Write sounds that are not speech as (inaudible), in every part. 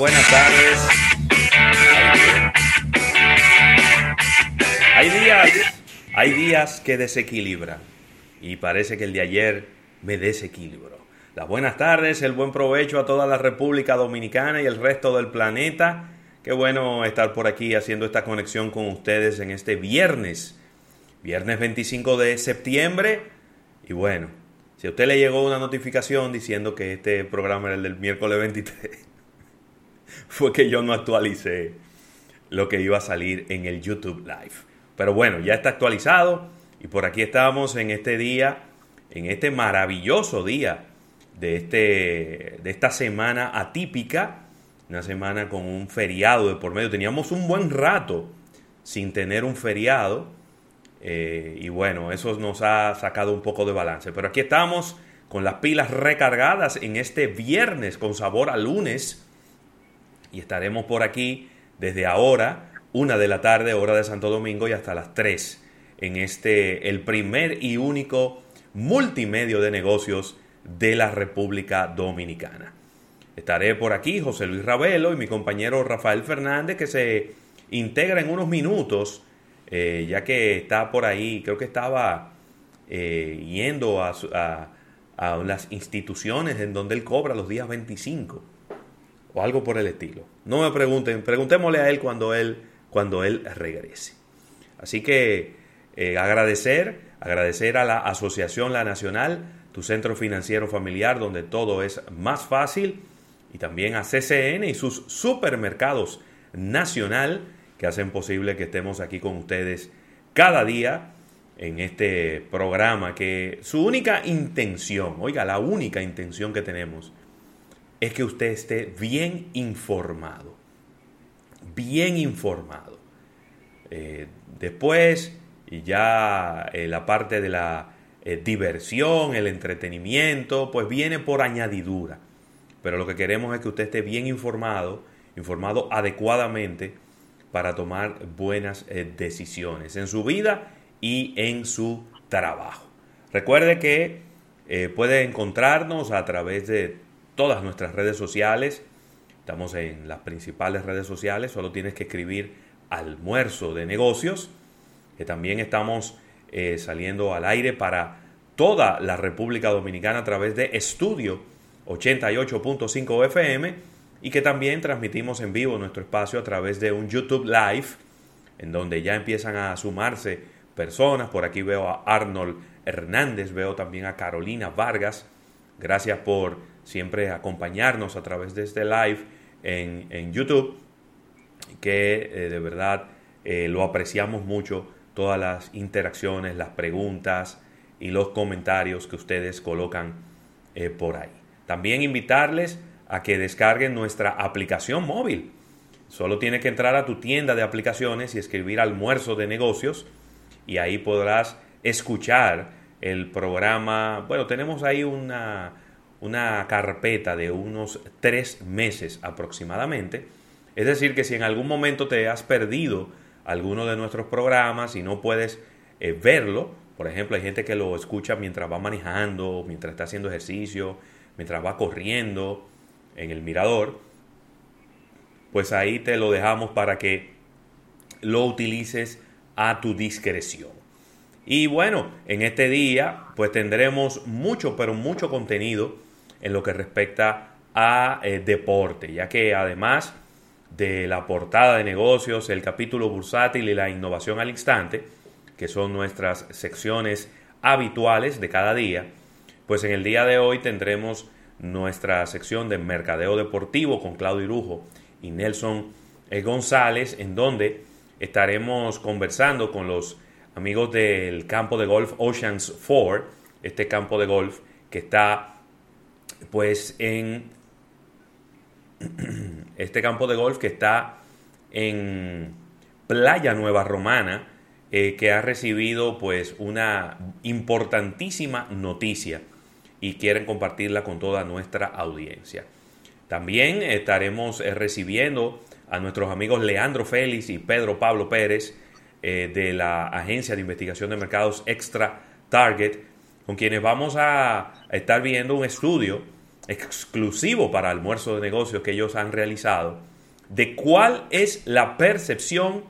Buenas tardes. Hay días, hay días que desequilibran y parece que el de ayer me desequilibró. Las buenas tardes, el buen provecho a toda la República Dominicana y el resto del planeta. Qué bueno estar por aquí haciendo esta conexión con ustedes en este viernes, viernes 25 de septiembre. Y bueno, si a usted le llegó una notificación diciendo que este programa era el del miércoles 23, (laughs) fue que yo no actualicé lo que iba a salir en el YouTube Live. Pero bueno, ya está actualizado y por aquí estamos en este día, en este maravilloso día de, este, de esta semana atípica, una semana con un feriado de por medio. Teníamos un buen rato sin tener un feriado eh, y bueno, eso nos ha sacado un poco de balance. Pero aquí estamos con las pilas recargadas en este viernes con sabor a lunes y estaremos por aquí desde ahora, una de la tarde, hora de Santo Domingo, y hasta las 3 en este, el primer y único multimedio de negocios de la República Dominicana. Estaré por aquí José Luis Ravelo y mi compañero Rafael Fernández que se integra en unos minutos, eh, ya que está por ahí, creo que estaba eh, yendo a, a, a, las instituciones en donde él cobra los días 25 o algo por el estilo. No me pregunten, preguntémosle a él cuando él, cuando él regrese. Así que eh, agradecer, agradecer a la Asociación La Nacional, tu centro financiero familiar donde todo es más fácil, y también a CCN y sus supermercados nacional que hacen posible que estemos aquí con ustedes cada día en este programa que su única intención, oiga, la única intención que tenemos es que usted esté bien informado. Bien informado. Eh, después, ya eh, la parte de la eh, diversión, el entretenimiento, pues viene por añadidura. Pero lo que queremos es que usted esté bien informado, informado adecuadamente para tomar buenas decisiones en su vida y en su trabajo. Recuerde que puede encontrarnos a través de todas nuestras redes sociales. Estamos en las principales redes sociales, solo tienes que escribir almuerzo de negocios, que también estamos eh, saliendo al aire para toda la República Dominicana a través de Estudio 88.5 FM y que también transmitimos en vivo nuestro espacio a través de un YouTube Live, en donde ya empiezan a sumarse personas. Por aquí veo a Arnold Hernández, veo también a Carolina Vargas. Gracias por siempre acompañarnos a través de este live en, YouTube, que eh, de verdad eh, lo apreciamos mucho, todas las interacciones, las preguntas y los comentarios que ustedes colocan eh, por ahí. También invitarles a que descarguen nuestra aplicación móvil. Solo tiene que entrar a tu tienda de aplicaciones y escribir almuerzo de negocios y ahí podrás escuchar el programa. Bueno, tenemos ahí una, una carpeta de unos tres meses aproximadamente. Es decir, que si en algún momento te has perdido alguno de nuestros programas y no puedes eh, verlo, Por ejemplo, hay gente que lo escucha mientras va manejando, mientras está haciendo ejercicio, mientras va corriendo en el mirador. Pues ahí te lo dejamos para que lo utilices a tu discreción. Y bueno, en este día pues tendremos mucho, pero mucho contenido en lo que respecta a eh, deporte, ya que además de la portada de negocios, el capítulo bursátil y la innovación al instante, que son nuestras secciones habituales de cada día, pues en el día de hoy tendremos nuestra sección de mercadeo deportivo con Claudio Irujo y Nelson eh, González, en donde estaremos conversando con los amigos del campo de golf Oceans 4, este campo de golf que está pues en (clears throat) este campo de golf que está en Playa Nueva Romana, eh, que ha recibido pues una importantísima noticia y quieren compartirla con toda nuestra audiencia. También estaremos eh, recibiendo a nuestros amigos Leandro Félix y Pedro Pablo Pérez eh, de la Agencia de Investigación de Mercados Extra Target, con quienes vamos a estar viendo un estudio exclusivo para almuerzo de negocios que ellos han realizado de cuál es la percepción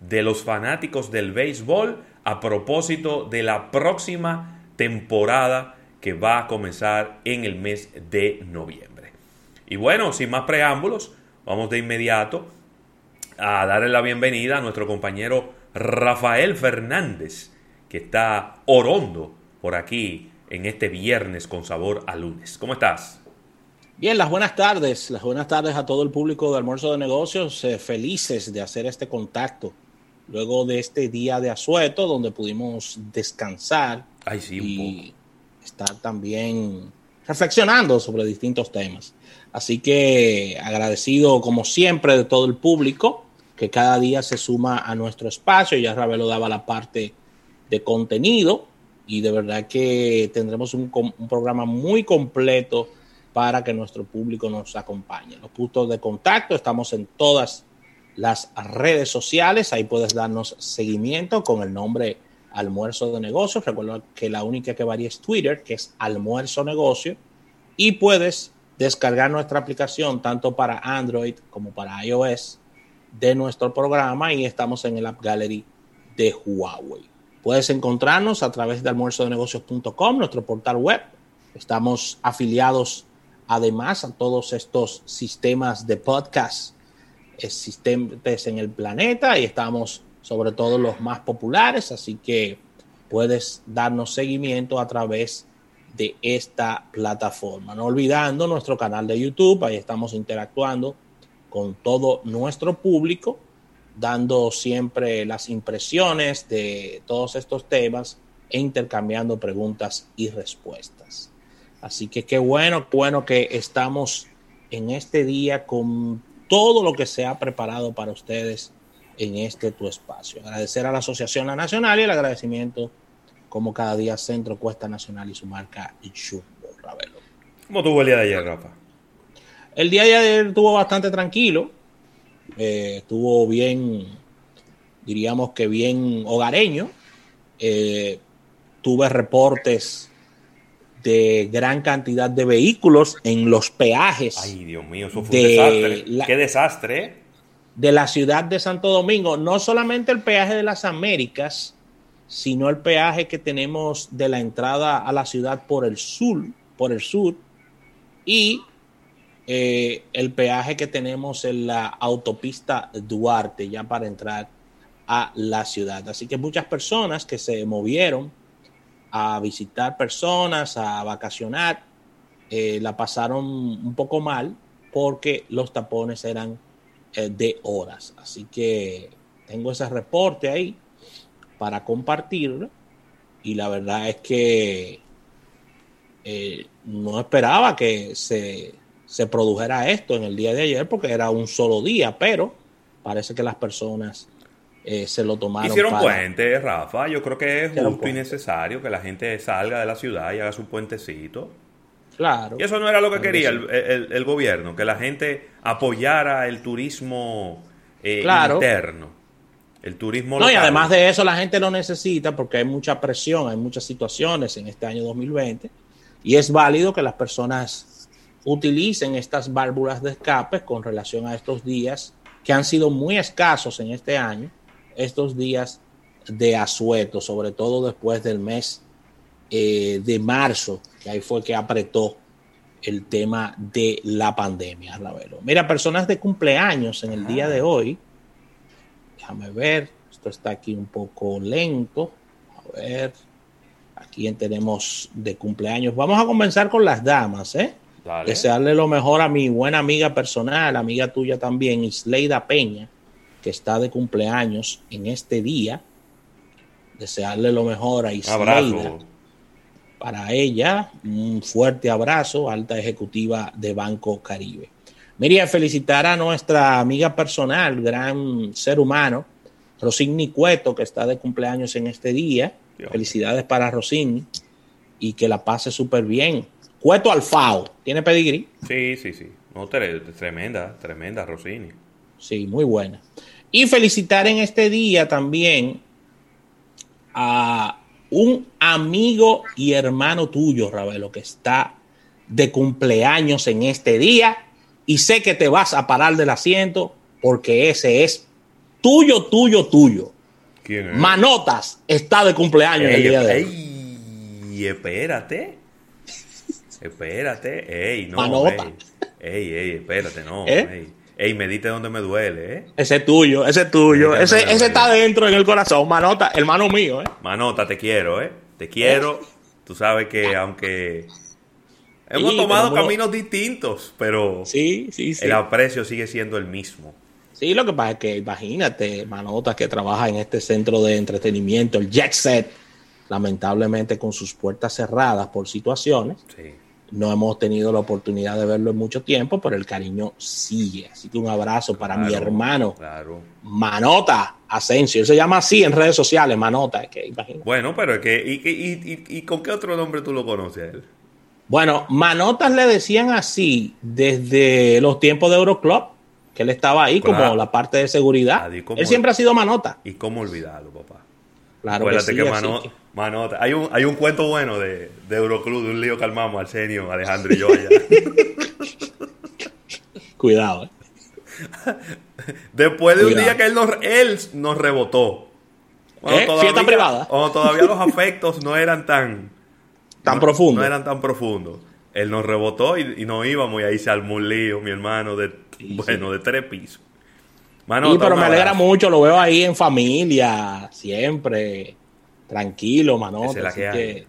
de los fanáticos del béisbol a propósito de la próxima temporada que va a comenzar en el mes de noviembre. Y bueno, sin más preámbulos, vamos de inmediato a darle la bienvenida a nuestro compañero Rafael Fernández, que está orondo por aquí en este viernes con sabor a lunes. ¿Cómo estás? Bien, las buenas tardes, las buenas tardes a todo el público de Almuerzo de Negocios, eh, felices de hacer este contacto luego de este día de asueto donde pudimos descansar y estar también reflexionando sobre distintos temas. Así que agradecido como siempre de todo el público que cada día se suma a nuestro espacio. Ya Ravelo daba la parte de contenido y de verdad que tendremos un, programa muy completo para que nuestro público nos acompañe. Los puntos de contacto, estamos en todas las redes sociales, ahí puedes darnos seguimiento con el nombre Almuerzo de Negocios. Recuerda que la única que varía es Twitter, que es Almuerzo Negocio, y puedes descargar nuestra aplicación tanto para Android como para iOS de nuestro programa y estamos en el App Gallery de Huawei. Puedes encontrarnos a través de almuerzodenegocios.com, nuestro portal web. Estamos afiliados además a todos estos sistemas de podcast existentes en el planeta y estamos sobre todo los más populares, así que puedes darnos seguimiento a través de esta plataforma. No olvidando nuestro canal de YouTube, ahí estamos interactuando con todo nuestro público, dando siempre las impresiones de todos estos temas e intercambiando preguntas y respuestas. Así que qué bueno, bueno que estamos en este día con todo lo que se ha preparado para ustedes en este tu espacio. Agradecer a la Asociación La Nacional y el agradecimiento como cada día Centro Cuesta Nacional y su marca Jumbo, Ravelo. ¿Cómo tuvo el día de ayer, Rafa? El día de ayer estuvo bastante tranquilo, eh, estuvo bien, diríamos que bien hogareño. Eh, tuve reportes de gran cantidad de vehículos en los peajes. Ay, Dios mío, eso fue un desastre. Qué desastre. ¿eh? De la ciudad de Santo Domingo, no solamente el peaje de las Américas, sino el peaje que tenemos de la entrada a la ciudad por el sur, por el sur, y eh, el peaje que tenemos en la autopista Duarte ya para entrar a la ciudad. Así que muchas personas que se movieron a visitar personas, a vacacionar, eh, la pasaron un poco mal porque los tapones eran eh, de horas. Así que tengo ese reporte ahí para compartirlo y la verdad es que no esperaba que se se produjera esto en el día de ayer porque era un solo día, pero parece que las personas eh, se lo tomaron. Hicieron puente, Rafa. Yo creo que es justo y necesario que la gente salga de la ciudad y haga su puentecito. Claro. Y eso no era lo que quería el, gobierno, que la gente apoyara el turismo eh, interno. El turismo No, y además de eso la gente lo necesita porque hay mucha presión, hay muchas situaciones en este año 2020 y es válido que las personas utilicen estas válvulas de escape con relación a estos días que han sido muy escasos en este año, estos días de asueto, sobre todo después del mes eh, de marzo, que ahí fue que apretó el tema de la pandemia, Ravelo. Mira, personas de cumpleaños en el día de hoy, déjame ver, esto está aquí un poco lento, a ver, aquí tenemos de cumpleaños. Vamos a comenzar con las damas, ¿eh? Desearle lo mejor a mi buena amiga personal, amiga tuya también, Isleida Peña, que está de cumpleaños en este día. Desearle lo mejor a Isleida. Para ella, un fuerte abrazo, alta ejecutiva de Banco Caribe. Miriam, felicitar a nuestra amiga personal, gran ser humano, Rosigni Cueto, que está de cumpleaños en este día. Felicidades para Rosigni y que la pase súper bien Cueto Alfao, ¿tiene pedigrí? Sí, sí, sí. No, tremenda, tremenda Rossini. Sí, muy buena. Y felicitar en este día también a un amigo y hermano tuyo, Ravelo, que está de cumpleaños en este día. Y sé que te vas a parar del asiento porque ese es tuyo, tuyo, tuyo. ¿Quién es? Manotas está de cumpleaños el día de hoy. Y espérate. Espérate, ey, no. Manota. Ey, ey, espérate, no. ¿Eh? Ey. medite donde me duele, ¿eh? Ese es tuyo, ese es tuyo. ese, ese está dentro en el corazón, Manota, hermano mío, ¿eh? Manota, te quiero, ¿eh? Te quiero. Tú sabes que aunque hemos tomado caminos distintos, pero sí, sí, sí. el aprecio sigue siendo el mismo. Sí, lo que pasa es que imagínate, Manota, que trabaja en este centro de entretenimiento, el Jet Set, lamentablemente con sus puertas cerradas por situaciones. Sí no hemos tenido la oportunidad de verlo en mucho tiempo, pero el cariño sigue. Así que un abrazo para mi hermano. Claro. Manota Asensio. Él se llama así en redes sociales, Manota. Que, bueno, pero es que, y, y, con qué otro nombre tú lo conoces a él? Bueno, Manotas le decían así desde los tiempos de Euroclub, que él estaba ahí como la parte de seguridad. él siempre ha sido Manota. ¿Y cómo olvidarlo, papá? Claro que, sí, que Manota. Hay un, hay un cuento bueno de, de Euroclub, de un lío calmamos, Arsenio, Alejandro y yo allá. (laughs) Cuidado, eh. Después de un día que él nos, él nos rebotó. ¿Eh? Fiesta privada. O todavía los afectos no eran tan... Tan profundos. No eran tan profundos. Él nos rebotó y, nos íbamos y ahí se armó un lío, mi hermano, de, bueno, de tres pisos. Sí, pero me alegra mucho, lo veo ahí en familia, siempre tranquilo. Así que,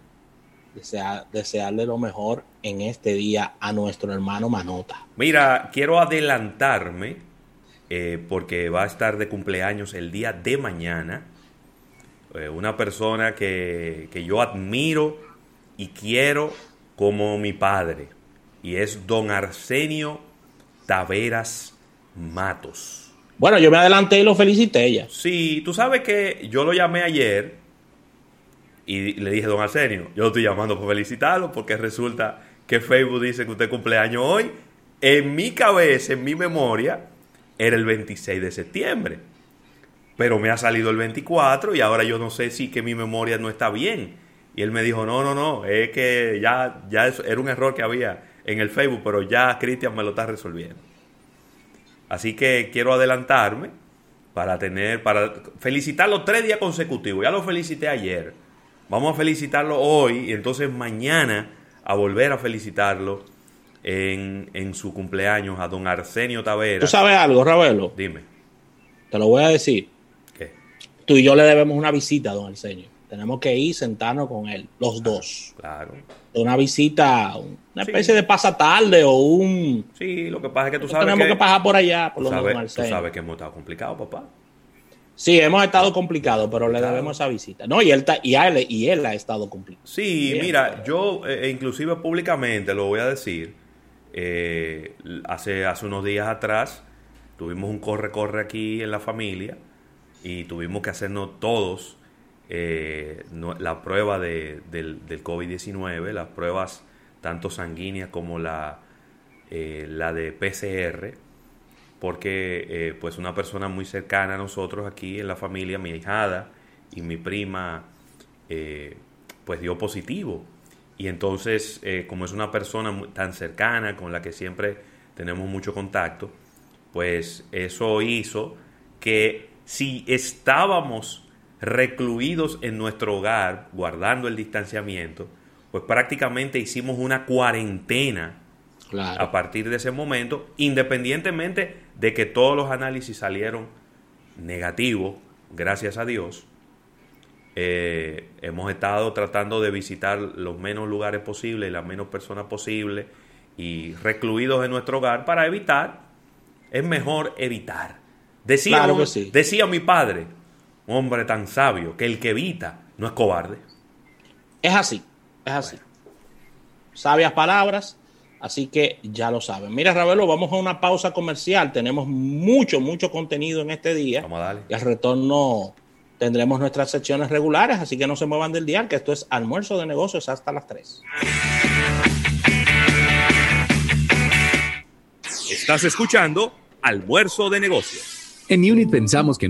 desearle lo mejor en este día a nuestro hermano Manota. Mira, quiero adelantarme eh, porque va a estar de cumpleaños el día de mañana. Eh, una persona que, que yo admiro y quiero como mi padre. Y es don Arsenio Taveras Matos. Bueno, yo me adelanté y lo felicité ya. Sí, tú sabes que yo lo llamé ayer y le dije, don Arsenio, yo lo estoy llamando para felicitarlo porque resulta que Facebook dice que usted cumpleaños hoy. En mi cabeza, en mi memoria, era el 26 de septiembre. Pero me ha salido el 24 y ahora yo no sé si que mi memoria no está bien. Y él me dijo, no, no, no, es que ya, ya era un error que había en el Facebook, pero ya Cristian me lo está resolviendo. Así que quiero adelantarme para tener, para felicitarlo tres días consecutivos. Ya lo felicité ayer Vamos a felicitarlo hoy y entonces mañana a volver a felicitarlo en, en su cumpleaños a don Arsenio Tavera. ¿Tú sabes algo, Ravelo? Dime. Te lo voy a decir. ¿Qué? Tú y yo le debemos una visita a don Arsenio. Tenemos que ir sentarnos con él, los dos. Claro. Una visita, una especie de pasatarde o un... Sí, lo que pasa es que tú sabes tenemos que, pasar por allá, por lo menos, Tú sabes que hemos estado complicado, papá. Sí, hemos estado complicados, pero le debemos esa visita. No, y él, y él, y él ha estado complicado. Sí, mira, yo eh, inclusive públicamente lo voy a decir. Eh, hace, hace unos días atrás tuvimos un corre-corre aquí en la familia y tuvimos que hacernos todos eh, la prueba de, del, del COVID-19, las pruebas tanto sanguíneas como la, la de PCR porque eh, pues una persona muy cercana a nosotros aquí en la familia, mi hijada y mi prima, eh, pues dio positivo. Y entonces, eh, como es una persona tan cercana con la que siempre tenemos mucho contacto, pues eso hizo que si estábamos recluidos en nuestro hogar, guardando el distanciamiento, pues prácticamente hicimos una cuarentena a partir de ese momento, independientemente de que todos los análisis salieron negativos, gracias a Dios. Eh, hemos estado tratando de visitar los menos lugares posibles y las menos personas posibles y recluidos en nuestro hogar para evitar, es mejor evitar. Decía, decía mi padre, un hombre tan sabio, que el que evita no es cobarde. Es así, es así. Sabias palabras, así que ya lo saben. Mira, Ravelo, vamos a una pausa comercial. Tenemos mucho, mucho contenido en este día. Vamos a darle. Y al retorno tendremos nuestras secciones regulares, así que no se muevan del día, que esto es almuerzo de negocios hasta las 3. Estás escuchando Almuerzo de Negocios. En Unit pensamos que